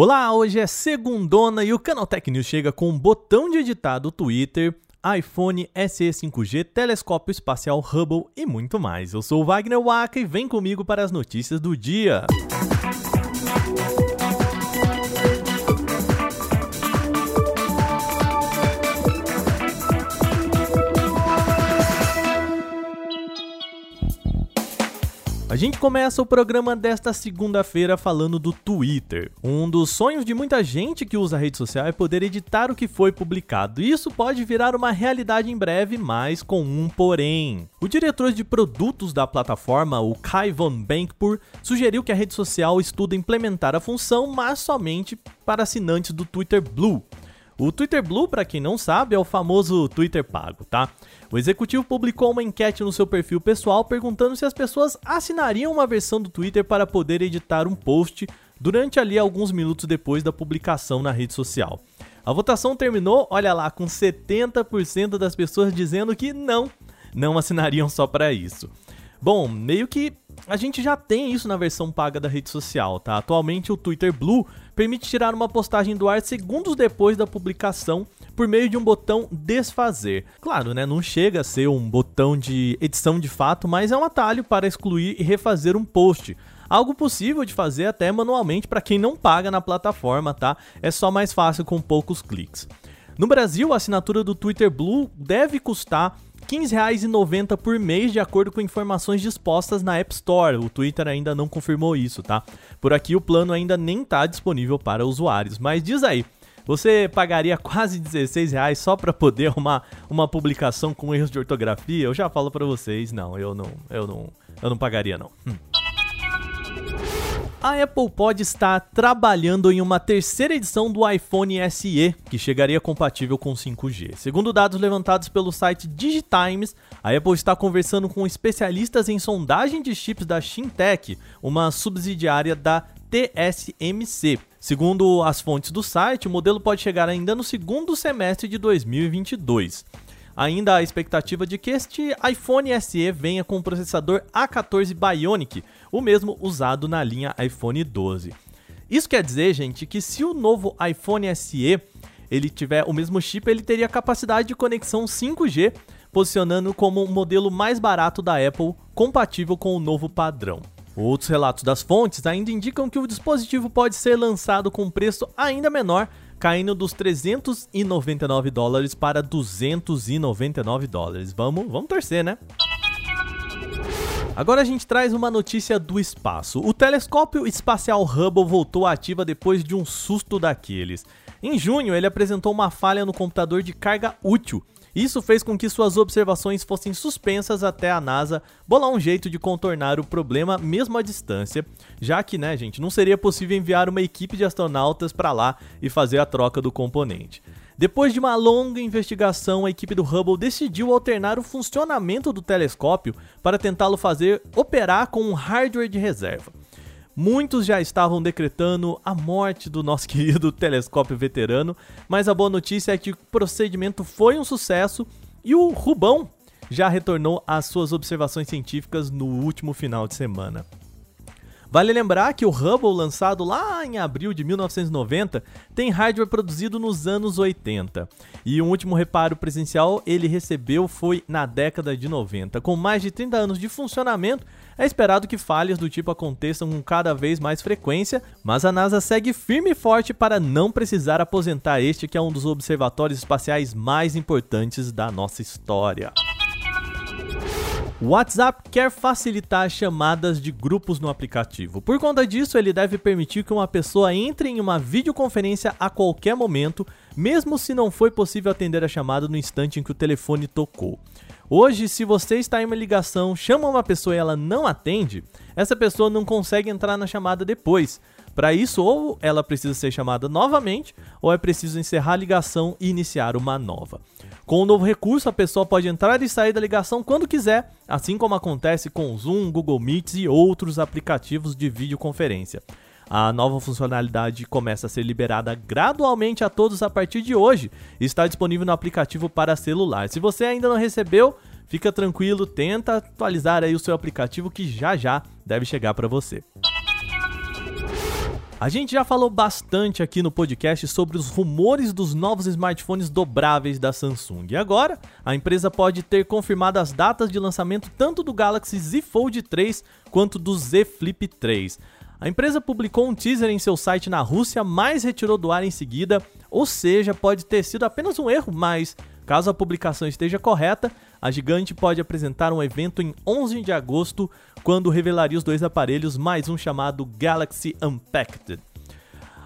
Olá, hoje é segundona e o Canaltech News chega com um botão de editar do Twitter, iPhone SE 5G, telescópio espacial Hubble e muito mais. Eu sou o Wagner Waka e vem comigo para as notícias do dia. A gente começa o programa desta segunda-feira falando do Twitter. Um dos sonhos de muita gente que usa a rede social é poder editar o que foi publicado. Isso pode virar uma realidade em breve, mas com um porém. O diretor de produtos da plataforma, o Kai von Bankpur, sugeriu que a rede social estude implementar a função, mas somente para assinantes do Twitter Blue. O Twitter Blue, para quem não sabe, é o famoso Twitter pago, tá? O executivo publicou uma enquete no seu perfil pessoal perguntando se as pessoas assinariam uma versão do Twitter para poder editar um post durante ali alguns minutos depois da publicação na rede social. A votação terminou, olha lá, com 70% das pessoas dizendo que não, não assinariam só para isso. Bom, meio que a gente já tem isso na versão paga da rede social, tá? Atualmente o Twitter Blue permite tirar uma postagem do ar segundos depois da publicação por meio de um botão desfazer. Claro, né, não chega a ser um botão de edição de fato, mas é um atalho para excluir e refazer um post. Algo possível de fazer até manualmente para quem não paga na plataforma, tá? É só mais fácil com poucos cliques. No Brasil, a assinatura do Twitter Blue deve custar 15,90 por mês, de acordo com informações dispostas na App Store. O Twitter ainda não confirmou isso, tá? Por aqui o plano ainda nem está disponível para usuários. Mas diz aí, você pagaria quase 16 reais só para poder arrumar uma publicação com erros de ortografia? Eu já falo para vocês, não, eu não, eu não, eu não pagaria não. Hum. A Apple pode estar trabalhando em uma terceira edição do iPhone SE, que chegaria compatível com 5G. Segundo dados levantados pelo site Digitimes, a Apple está conversando com especialistas em sondagem de chips da Shintech, uma subsidiária da TSMC. Segundo as fontes do site, o modelo pode chegar ainda no segundo semestre de 2022 ainda a expectativa de que este iPhone SE venha com o processador A14 Bionic, o mesmo usado na linha iPhone 12. Isso quer dizer, gente, que se o novo iPhone SE ele tiver o mesmo chip, ele teria capacidade de conexão 5G, posicionando como o modelo mais barato da Apple, compatível com o novo padrão. Outros relatos das fontes ainda indicam que o dispositivo pode ser lançado com preço ainda menor, caindo dos 399 dólares para 299 dólares. Vamos, vamos torcer, né? Agora a gente traz uma notícia do espaço. O telescópio espacial Hubble voltou ativa depois de um susto daqueles. Em junho, ele apresentou uma falha no computador de carga útil isso fez com que suas observações fossem suspensas até a NASA bolar um jeito de contornar o problema mesmo à distância, já que, né, gente, não seria possível enviar uma equipe de astronautas para lá e fazer a troca do componente. Depois de uma longa investigação, a equipe do Hubble decidiu alternar o funcionamento do telescópio para tentá-lo fazer operar com um hardware de reserva. Muitos já estavam decretando a morte do nosso querido telescópio veterano, mas a boa notícia é que o procedimento foi um sucesso e o Rubão já retornou às suas observações científicas no último final de semana. Vale lembrar que o Hubble, lançado lá em abril de 1990, tem hardware produzido nos anos 80. E um último reparo presencial ele recebeu foi na década de 90. Com mais de 30 anos de funcionamento, é esperado que falhas do tipo aconteçam com cada vez mais frequência, mas a NASA segue firme e forte para não precisar aposentar este que é um dos observatórios espaciais mais importantes da nossa história. O WhatsApp quer facilitar chamadas de grupos no aplicativo. Por conta disso, ele deve permitir que uma pessoa entre em uma videoconferência a qualquer momento, mesmo se não foi possível atender a chamada no instante em que o telefone tocou. Hoje, se você está em uma ligação, chama uma pessoa e ela não atende, essa pessoa não consegue entrar na chamada depois. Para isso, ou ela precisa ser chamada novamente, ou é preciso encerrar a ligação e iniciar uma nova. Com o novo recurso, a pessoa pode entrar e sair da ligação quando quiser, assim como acontece com Zoom, Google Meets e outros aplicativos de videoconferência. A nova funcionalidade começa a ser liberada gradualmente a todos a partir de hoje e está disponível no aplicativo para celular. Se você ainda não recebeu, fica tranquilo, tenta atualizar aí o seu aplicativo que já já deve chegar para você. A gente já falou bastante aqui no podcast sobre os rumores dos novos smartphones dobráveis da Samsung. E agora, a empresa pode ter confirmado as datas de lançamento tanto do Galaxy Z Fold 3 quanto do Z Flip 3. A empresa publicou um teaser em seu site na Rússia, mas retirou do ar em seguida, ou seja, pode ter sido apenas um erro, mas caso a publicação esteja correta, a gigante pode apresentar um evento em 11 de agosto, quando revelaria os dois aparelhos, mais um chamado Galaxy Unpacked.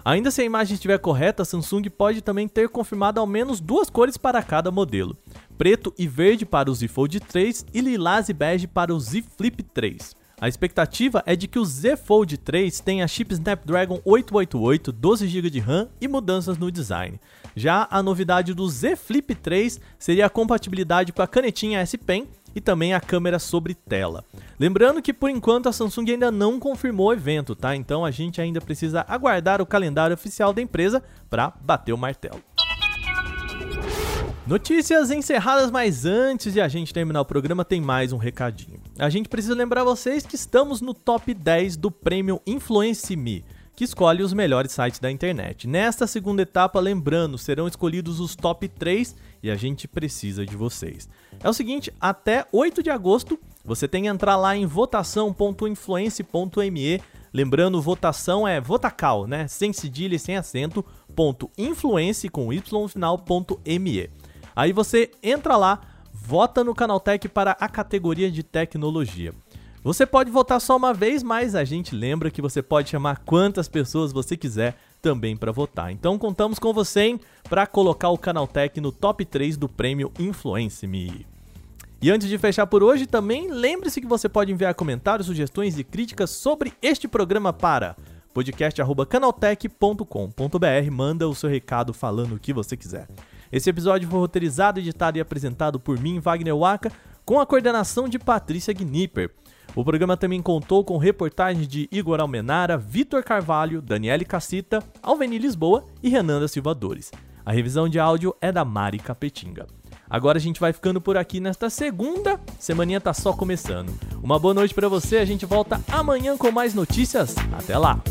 Ainda se a imagem estiver correta, a Samsung pode também ter confirmado ao menos duas cores para cada modelo: preto e verde para o Z Fold 3 e lilás e bege para o Z Flip 3. A expectativa é de que o Z Fold 3 tenha chip Snapdragon 888, 12 GB de RAM e mudanças no design. Já a novidade do Z Flip 3 seria a compatibilidade com a canetinha S Pen e também a câmera sobre tela. Lembrando que por enquanto a Samsung ainda não confirmou o evento, tá? Então a gente ainda precisa aguardar o calendário oficial da empresa para bater o martelo. Notícias encerradas, mas antes de a gente terminar o programa, tem mais um recadinho. A gente precisa lembrar vocês que estamos no top 10 do prêmio Influence Me, que escolhe os melhores sites da internet. Nesta segunda etapa, lembrando, serão escolhidos os top 3 e a gente precisa de vocês. É o seguinte, até 8 de agosto, você tem que entrar lá em votação.influence.me. Lembrando, votação é votacal, né? Sem cedilha e sem acento, ponto influence com y final, ponto me. Aí você entra lá, vota no Canaltech para a categoria de tecnologia. Você pode votar só uma vez, mas a gente lembra que você pode chamar quantas pessoas você quiser também para votar. Então contamos com você para colocar o Canaltech no top 3 do prêmio Influence Me. E antes de fechar por hoje, também lembre-se que você pode enviar comentários, sugestões e críticas sobre este programa para podcast@canaltech.com.br. Manda o seu recado falando o que você quiser. Esse episódio foi roteirizado, editado e apresentado por mim, Wagner Waka, com a coordenação de Patrícia Gnipper. O programa também contou com reportagens de Igor Almenara, Vitor Carvalho, Daniele Cassita, Alveni Lisboa e Renanda Silva Dores. A revisão de áudio é da Mari Capetinga. Agora a gente vai ficando por aqui nesta segunda, semaninha tá só começando. Uma boa noite para você, a gente volta amanhã com mais notícias. Até lá.